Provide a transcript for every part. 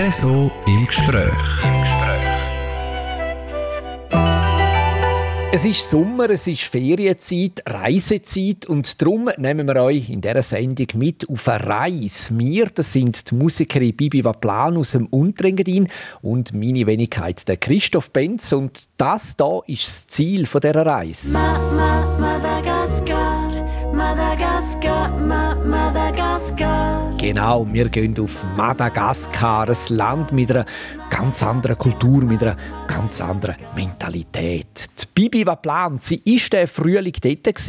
RSO im Gespräch. Im Gespräch. Es ist Sommer, es ist Ferienzeit, Reisezeit und darum nehmen wir euch in dieser Sendung mit auf eine Reise. Wir, das sind die Musikerin Bibi Waplan aus dem Unterengadin und meine Wenigkeit, der Christoph Benz. Und das da ist das Ziel dieser Reise. Ma, ma, Madagaskar, Madagaskar, ma, Madagaskar. Genau, wir gehen auf Madagaskar, ein Land mit einer ganz anderen Kultur, mit einer ganz anderen Mentalität. Die Bibi war geplant. Sie war der Frühling dort,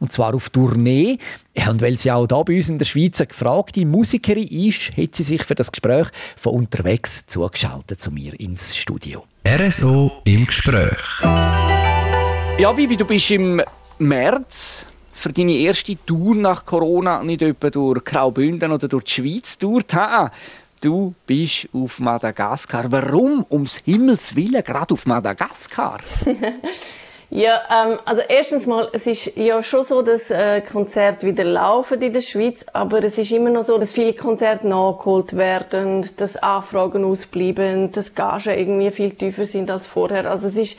und zwar auf Tournee. und weil sie auch hier bei uns in der Schweiz eine gefragte Musikerin ist, hat sie sich für das Gespräch von unterwegs zugeschaltet zu mir ins Studio. RSO im Gespräch. Ja, Bibi, du bist im März für deine erste Tour nach Corona nicht etwa durch Graubünden oder durch die Schweiz tourt. Du bist auf Madagaskar. Warum ums Himmels Willen gerade auf Madagaskar? ja, ähm, also erstens mal, es ist ja schon so, dass äh, Konzerte wieder laufen in der Schweiz, aber es ist immer noch so, dass viele Konzerte nachgeholt werden, dass Anfragen ausbleiben, dass Gagen irgendwie viel tiefer sind als vorher. Also es ist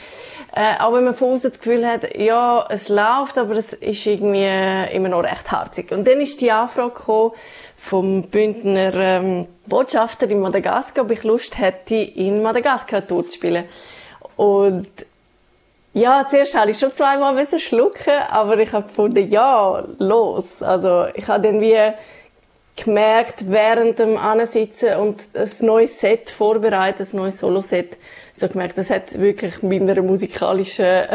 äh, auch wenn man von außen das Gefühl hat, ja, es läuft, aber es ist irgendwie äh, immer noch recht harzig. Und dann ist die Anfrage gekommen vom Bündner ähm, Botschafter in Madagaskar, ob ich Lust hätte, in Madagaskar Tour zu spielen. Und ja, zuerst habe ich schon zweimal müssen schlucken, aber ich habe gefunden, ja, los. Also ich habe dann wie gemerkt, während dem Ansitzen und ein neues Set vorbereitet, ein neues Solo-Set, so gemerkt, das hat wirklich meiner musikalischen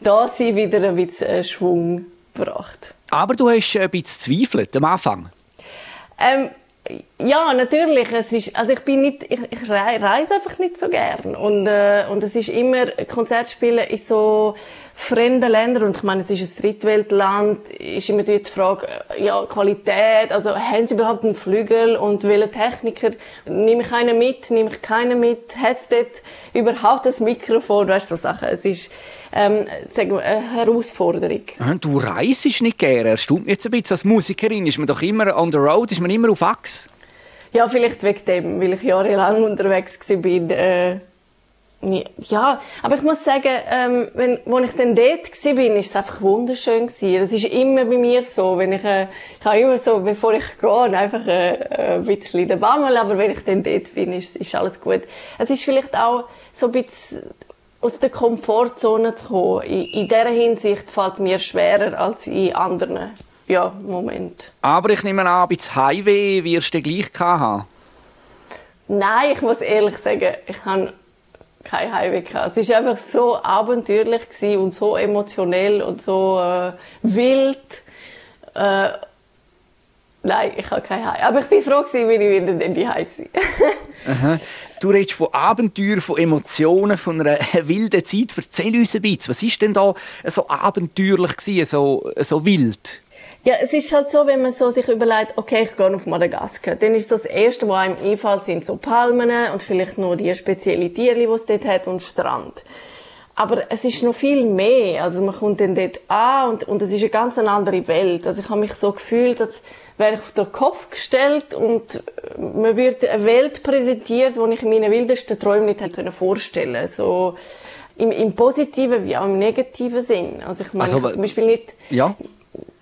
Dasein wieder ein bisschen äh, Schwung gebracht. Aber du hast ein bisschen zweifelt am Anfang. Ähm, ja, natürlich. Es ist, also ich bin nicht, ich, ich reise einfach nicht so gern und äh, und es ist immer Konzertspielen in so fremden Ländern und ich meine, es ist ein Drittweltland, ist immer die Frage, äh, ja Qualität, also haben sie überhaupt einen Flügel und welche Techniker nehme ich einen mit, nehme ich keinen mit, hat es dort überhaupt das Mikrofon, weißt du so Sachen. Es ist ähm, sagen wir, eine Herausforderung. Du reist nicht gerne. Erstaunt mich jetzt ein bisschen. Als Musikerin ist man doch immer on the road, ist man immer auf Achse. Ja, vielleicht wegen dem, weil ich jahrelang unterwegs war. Äh, ja, aber ich muss sagen, ähm, wenn, als ich dann dort war, war es einfach wunderschön. Gewesen. Das ist immer bei mir so, wenn ich, äh, ich habe immer so, bevor ich gehe, einfach äh, ein bisschen den Bammel, aber wenn ich dann dort bin, ist, ist alles gut. Es ist vielleicht auch so ein bisschen aus der Komfortzone zu kommen. In, in dieser Hinsicht fällt mir schwerer als in anderen ja, Momenten. Aber ich nehme an, bei Highway wirst du gleich haben. Nein, ich muss ehrlich sagen, ich habe kein Highway gehabt. Es war einfach so abenteuerlich und so emotionell und so äh, wild. Äh, Nein, ich habe kein Hai. Aber ich bin froh, wenn ich wieder in die Hai war. Du redest von Abenteuern, von Emotionen, von einer wilden Zeit. Erzähl uns ein bisschen. Was war denn da so abenteuerlich, so, so wild? Ja, es ist halt so, wenn man so sich überlegt, okay, ich gehe auf Madagaskar, dann ist das Erste, was einem einfällt, sind so Palmen und vielleicht noch die speziellen Tiere, die es dort hat und Strand. Aber es ist noch viel mehr. Also man kommt dann dort an und, und es ist eine ganz andere Welt. Also ich habe mich so gefühlt, als wäre ich auf den Kopf gestellt und mir wird eine Welt präsentiert, die ich in meinen wildesten Träumen nicht hätte vorstellen So im, im positiven wie auch im negativen Sinn. Also ich meine, also, ich zum Beispiel nicht... Ja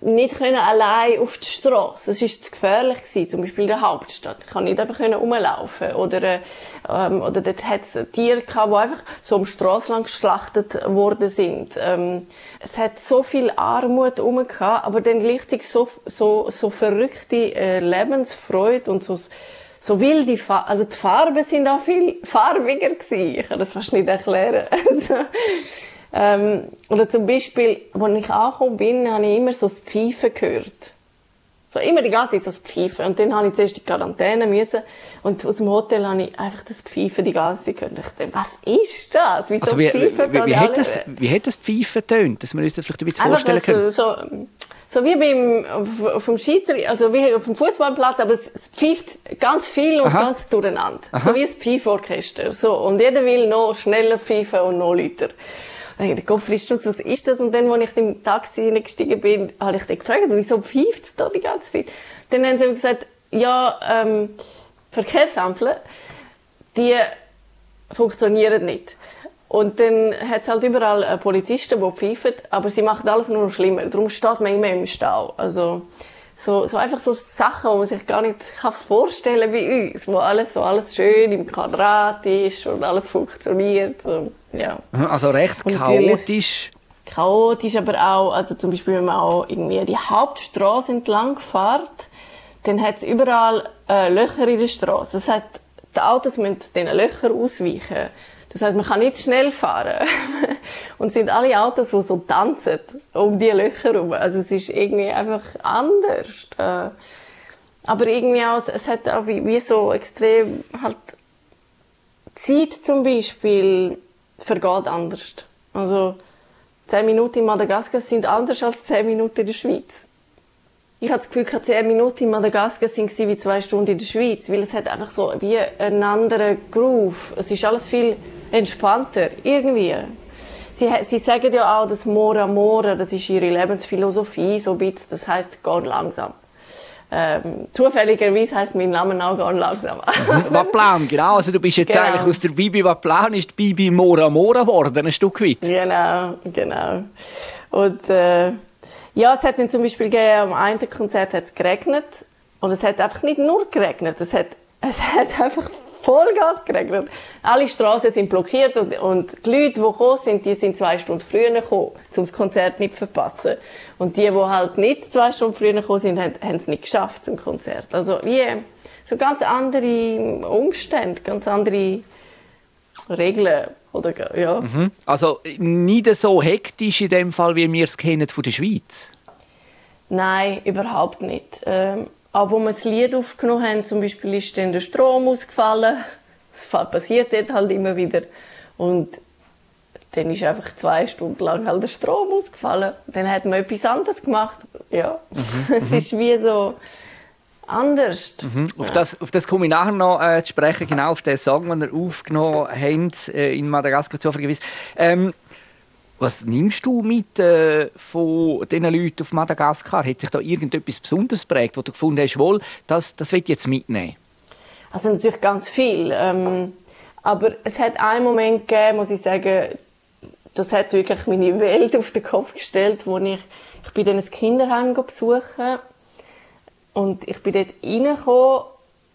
nicht können allein auf die Straße. Es ist zu gefährlich gewesen, zum Beispiel in der Hauptstadt. Ich kann nicht einfach rumlaufen oder ähm, oder dort hat es Tiere gehabt, die einfach so am Strasse lang geschlachtet worden sind. Ähm, es hat so viel Armut herum gehabt, aber dann gleichzeitig so so so verrückte äh, Lebensfreude und so so wilde Farben. Also die Farben sind auch viel farbiger gewesen. Ich kann das fast nicht erklären. Also, ähm, oder zum Beispiel, als ich angekommen bin, habe ich immer so das Pfeifen gehört. So immer die ganze Zeit so das Pfeifen. Und dann habe ich zuerst in die Quarantäne müssen. Und aus dem Hotel habe ich einfach das Pfeifen die ganze Zeit gehört. Ich dachte, was ist das? Wie, also wie, Pfeifen wie, wie, wie, hat das, wie hat das Pfeifen tönt? Dass wir uns das vielleicht ein bisschen vorstellen können. So, so wie beim, auf, dem Schiedsrichter, also wie auf dem Fußballplatz, aber es pfeift ganz viel und Aha. ganz durcheinander. Aha. So wie ein Pfeiforchester. So. Und jeder will noch schneller pfeifen und noch lauter der Kopf ist was ist das? Und dann, als ich im Taxi hineingestiegen bin, habe ich dann gefragt, wieso pfeift es da die ganze Zeit? Dann haben sie gesagt, ja, ähm, Verkehrsampeln. die funktionieren nicht. Und dann hat es halt überall äh, Polizisten, die pfeifen, aber sie machen alles nur noch schlimmer. Darum steht man immer im Stau. Also, so, so einfach so Sachen, die man sich gar nicht kann vorstellen wie uns, wo alles so alles schön im Quadrat ist und alles funktioniert. So, ja. Also recht chaotisch. Chaotisch, aber auch, also zum Beispiel, wenn man auch irgendwie die Hauptstraße entlang fährt, dann hat es überall äh, Löcher in der Straße. Das heißt, die Autos müssen diesen Löchern ausweichen. Das heißt, man kann nicht schnell fahren. und es sind alle Autos, die so tanzen um die Löcher herum. Also es ist irgendwie einfach anders. Äh, aber irgendwie auch, es hat auch wie, wie so extrem halt Zeit zum Beispiel vergeht anders. Also zehn Minuten in Madagaskar sind anders als zehn Minuten in der Schweiz. Ich hatte das Gefühl, 10 Minuten in Madagaskar waren wie zwei Stunden in der Schweiz, weil es hat einfach so wie einen anderen Groove. Es ist alles viel entspannter, irgendwie. Sie, sie sagen ja auch, dass Mora Mora, das ist ihre Lebensphilosophie, so ein das heißt, geh langsam. Ähm, zufälligerweise heisst mein Name auch gehen langsam. Mhm. Waplan, genau. Also du bist jetzt genau. eigentlich aus der Bibi Waplan ist Bibi Mora Mora geworden, ein Stück weit. Genau, genau. Und äh, ja, es hat dann zum Beispiel gegeben, am einen Konzert hat es geregnet und es hat einfach nicht nur geregnet, es hat, es hat einfach Vollgas geregnet. Alle Straßen sind blockiert und, und die Leute, die gekommen sind, die sind zwei Stunden früher gekommen, um das Konzert nicht zu verpassen. Und die, die halt nicht zwei Stunden früher gekommen sind, haben, haben es nicht geschafft zum Konzert. Also wie so ganz andere Umstände, ganz andere Regeln. Oder, ja. Mhm. Also nicht so hektisch in dem Fall, wie wir es kennen von der Schweiz? Nein, überhaupt nicht. Ähm, auch wo wir das Lied aufgenommen haben, zum Beispiel ist dann der Strom ausgefallen. Das passiert dort halt immer wieder. Und dann ist einfach zwei Stunden lang halt der Strom ausgefallen. Dann hat man etwas anderes gemacht. Ja, mhm. es ist wie so anders. Mhm. Ja. Auf, das, auf das komme ich nachher noch äh, zu sprechen, genau auf den Song, den ihr aufgenommen habt äh, in Madagaskar zufälligerweise. Ähm, was nimmst du mit äh, von diesen Leuten auf Madagaskar? Hat sich da irgendetwas Besonderes prägt, wo du gefunden hast, wohl, das, das will ich jetzt mitnehmen? Also natürlich ganz viel. Ähm, aber es hat einen Moment gegeben, muss ich sagen, das hat wirklich meine Welt auf den Kopf gestellt, wo ich, ich bin dann ein Kinderheim besuchen und ich bin dort reingekommen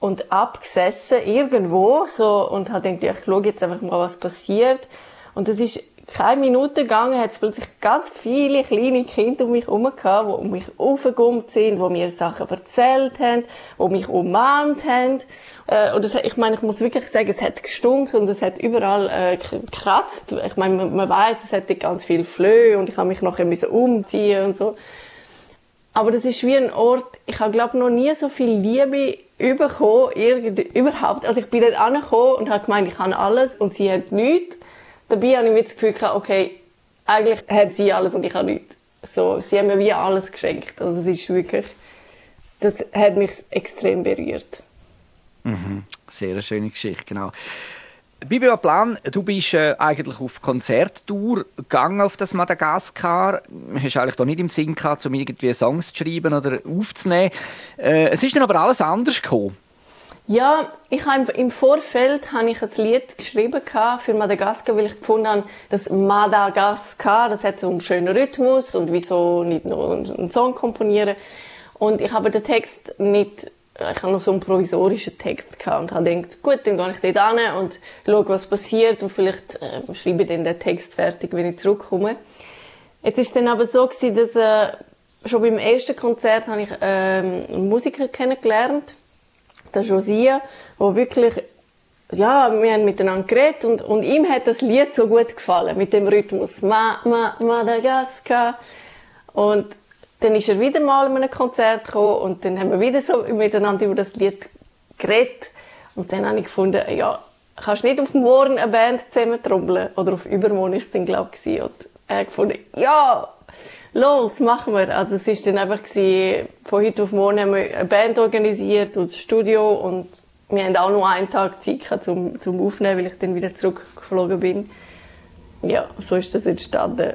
und abgesessen irgendwo so und habe gedacht, ich schaue jetzt einfach mal, was passiert. Und das ist keine Minute gegangen, hat es plötzlich ganz viele kleine Kinder um mich herum gehabt, die um mich aufgegummt sind, die mir Sachen erzählt haben, die mich umarmt haben. Äh, und das, ich meine, ich muss wirklich sagen, es hat gestunken und es hat überall äh, gekratzt. Ich meine, man, man weiß, es hatte ganz viel Flöhe und ich habe mich nachher müssen umziehen und so. Aber das ist wie ein Ort, ich habe glaube noch nie so viel Liebe bekommen, überhaupt. Also ich bin dort angekommen und habe gemeint, ich kann alles und sie haben nichts dabei habe ich das Gefühl gehabt, okay, eigentlich haben sie alles und ich habe nichts. So, sie haben mir wie alles geschenkt. Also es ist wirklich, das hat mich extrem berührt. Mhm. Sehr schöne Geschichte, genau. Bibi Plan, du bist äh, eigentlich auf Konzerttour gegangen auf das Madagaskar. Hast eigentlich da nicht im Sinn gehabt, um irgendwie Songs zu schreiben oder aufzunehmen. Äh, es ist dann aber alles anders gekommen. Ja, ich habe im Vorfeld habe ich ein Lied geschrieben für Madagaskar, weil ich gefunden habe, dass Madagaskar, das hat so einen schönen Rhythmus und wieso nicht nur einen Song komponieren. Und ich habe den Text nicht, ich habe noch so einen provisorischen Text gehabt und habe gedacht, gut, dann gehe ich dort hin und schaue, was passiert und vielleicht äh, schreibe ich dann den Text fertig, wenn ich zurückkomme. Jetzt ist dann aber so gewesen, dass äh, schon beim ersten Konzert habe ich äh, einen Musiker kennengelernt der Josia, wo wirklich, ja, wir haben miteinander geredet und, und ihm hat das Lied so gut gefallen, mit dem Rhythmus. Ma, ma, Madagaskar. Und dann ist er wieder mal in einem Konzert gekommen und dann haben wir wieder so miteinander über das Lied geredet. Und dann habe ich gefunden, ja, kannst nicht auf morgen eine Band zusammen trommeln? Oder auf übermorgen ist es dann, glaube ich. Und er gefunden, ja, los, machen wir. Also es ist dann einfach gewesen, von heute auf morgen haben wir eine Band organisiert und das Studio und wir haben auch nur einen Tag Zeit gehabt, zum, zum Aufnehmen, weil ich dann wieder zurückgeflogen bin. Ja, so ist das entstanden.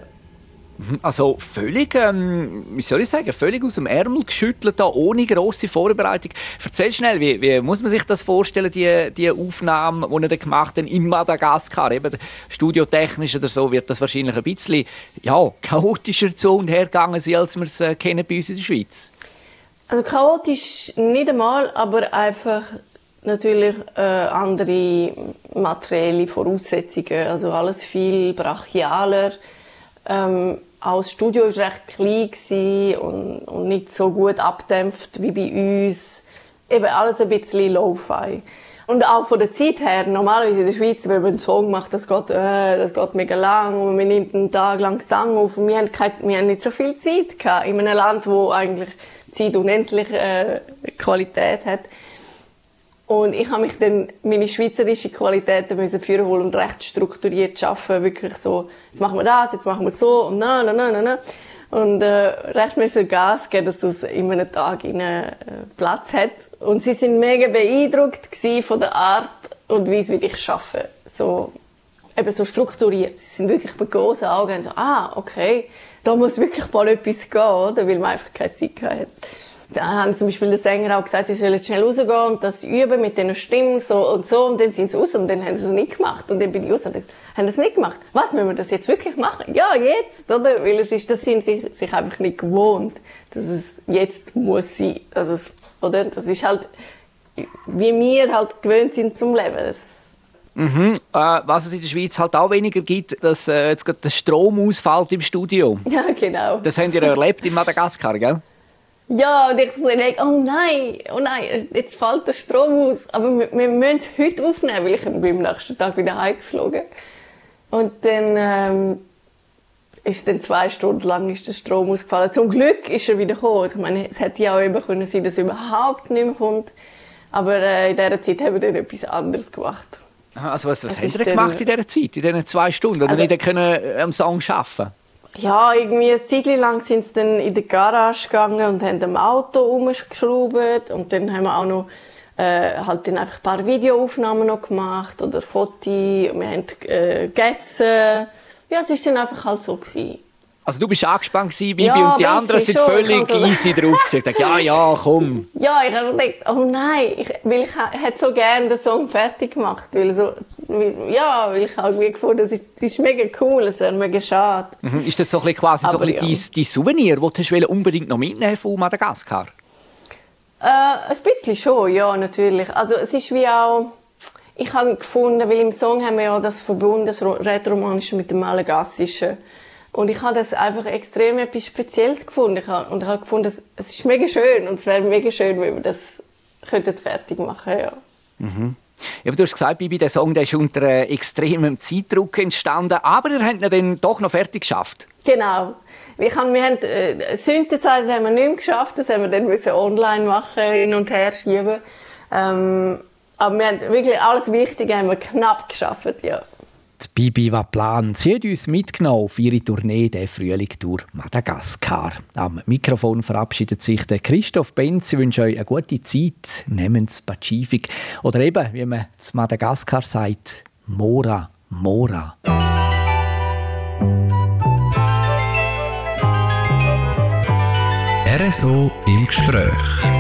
Mhm, also völlig, ähm, wie soll ich sagen, völlig aus dem Ärmel geschüttelt, da, ohne grosse Vorbereitung. Erzähl schnell, wie, wie muss man sich das vorstellen, die, die Aufnahme, die ihr da gemacht habt in Madagaskar, eben studiotechnisch oder so, wird das wahrscheinlich ein bisschen ja, chaotischer zu und her gegangen sein, als wir es äh, kennen bei uns in der Schweiz. Also chaotisch nicht einmal, aber einfach natürlich äh, andere materielle Voraussetzungen, also alles viel brachialer. Ähm, auch das Studio war recht klein und, und nicht so gut abdämpft wie bei uns. Eben alles ein bisschen Lo-Fi. Und auch von der Zeit her, normalerweise in der Schweiz, wenn man einen Song macht, das geht, äh, das geht mega lang und man nimmt einen Tag lang Gesang auf und wir haben, keine, wir haben nicht so viel Zeit gehabt. In einem Land, wo eigentlich Zeit unendlich äh, Qualität hat. Und ich habe mich dann meine schweizerische Qualitäten müssen führen und recht strukturiert arbeiten. Wirklich so, jetzt machen wir das, jetzt machen wir so und na, na, na, na, na. Und äh, recht müssen Gas geben, dass das in einem Tag in, äh, Platz hat. Und sie sind mega beeindruckt von der Art und Weise, wie ich arbeite. So, eben so strukturiert. Sie sind wirklich mit großen Augen und so, ah, okay, da muss wirklich mal etwas gehen, oder? Weil man einfach keine Zeit hat. Da haben zum Beispiel der Sänger auch gesagt, sie sollen schnell rausgehen und das üben mit den Stimmen so und so und dann sind sie raus und dann haben sie es nicht gemacht und dann bin ich raus und dann haben sie es nicht gemacht. Was, müssen wir das jetzt wirklich machen? Ja, jetzt, oder? Weil es ist, das sind sie sich einfach nicht gewohnt, dass es jetzt muss sein. Also es, oder? Das ist halt, wie wir halt gewöhnt sind zum Leben. Das Mhm. Äh, was es in der Schweiz halt auch weniger gibt, dass äh, jetzt gerade der Strom ausfällt im Studio. Ja, genau. Das habt ihr erlebt in Madagaskar, gell? Ja, und ich so denke, oh nein, oh nein, jetzt fällt der Strom aus. Aber wir, wir müssen es heute aufnehmen, weil ich bin am nächsten Tag wieder heimgeflogen. Und dann ähm, ist dann zwei Stunden lang ist der Strom ausgefallen. Zum Glück ist er wieder gekommen. Ich meine, es hätte ja auch eben können sein, dass er überhaupt nicht mehr kommt. Aber äh, in dieser Zeit haben wir dann etwas anderes gemacht. Also was, was habt ihr gemacht in dieser Zeit, in diesen zwei Stunden? Oder also, nicht können äh, am Song arbeiten ja, irgendwie eine Zeit lang sind sie dann in die Garage gegangen und haben am Auto umgeschraubt und dann haben wir auch noch äh, halt dann einfach ein paar Videoaufnahmen noch gemacht oder Fotos, wir haben äh, gegessen. Ja, es war dann einfach halt so. Gewesen. Also du bist angespannt gewesen, Bibi, ja, und die anderen sind völlig so easy drauf gesagt. Ja, ja, komm. Ja, ich habe gedacht, oh nein, ich, weil ich hätte so gerne den Song fertig gemacht, weil so, ja, weil ich habe irgendwie gefunden, das ist, das ist mega cool, es wäre mega schade. Mhm. Ist das so ein bisschen quasi Aber so ein bisschen ja. dein, dein Souvenir, das du unbedingt noch mitnehmen von Madagaskar? Äh, ein bisschen schon, ja, natürlich. Also es ist wie auch, ich habe gefunden, weil im Song haben wir ja das verbunden, das Rätoromanische mit dem Malagassischen. Und ich habe das einfach extrem etwas Spezielles gefunden. Ich habe, und ich habe gefunden, es ist mega schön und es wäre mega schön, wenn wir das könnten fertig machen ja. Mhm. Ja, du hast gesagt, Bibi, der Song der ist unter äh, extremem Zeitdruck entstanden, aber ihr habt ihn dann doch noch fertig geschafft. Genau. Wir haben, wir haben äh, Synthesizer haben wir nicht mehr geschafft, das haben wir dann müssen online machen, hin und her schieben. Ähm, aber wir haben wirklich alles Wichtige haben wir knapp geschafft, ja. Die Bibi Waplan. Sie hat uns mitgenommen auf ihre Tournee der Frühling durch Madagaskar. Am Mikrofon verabschiedet sich der Christoph Benz. Ich wünsche euch eine gute Zeit. Nehmen's Pazifik. Oder eben, wie man zu Madagaskar sagt, Mora, Mora. RSO im Gespräch.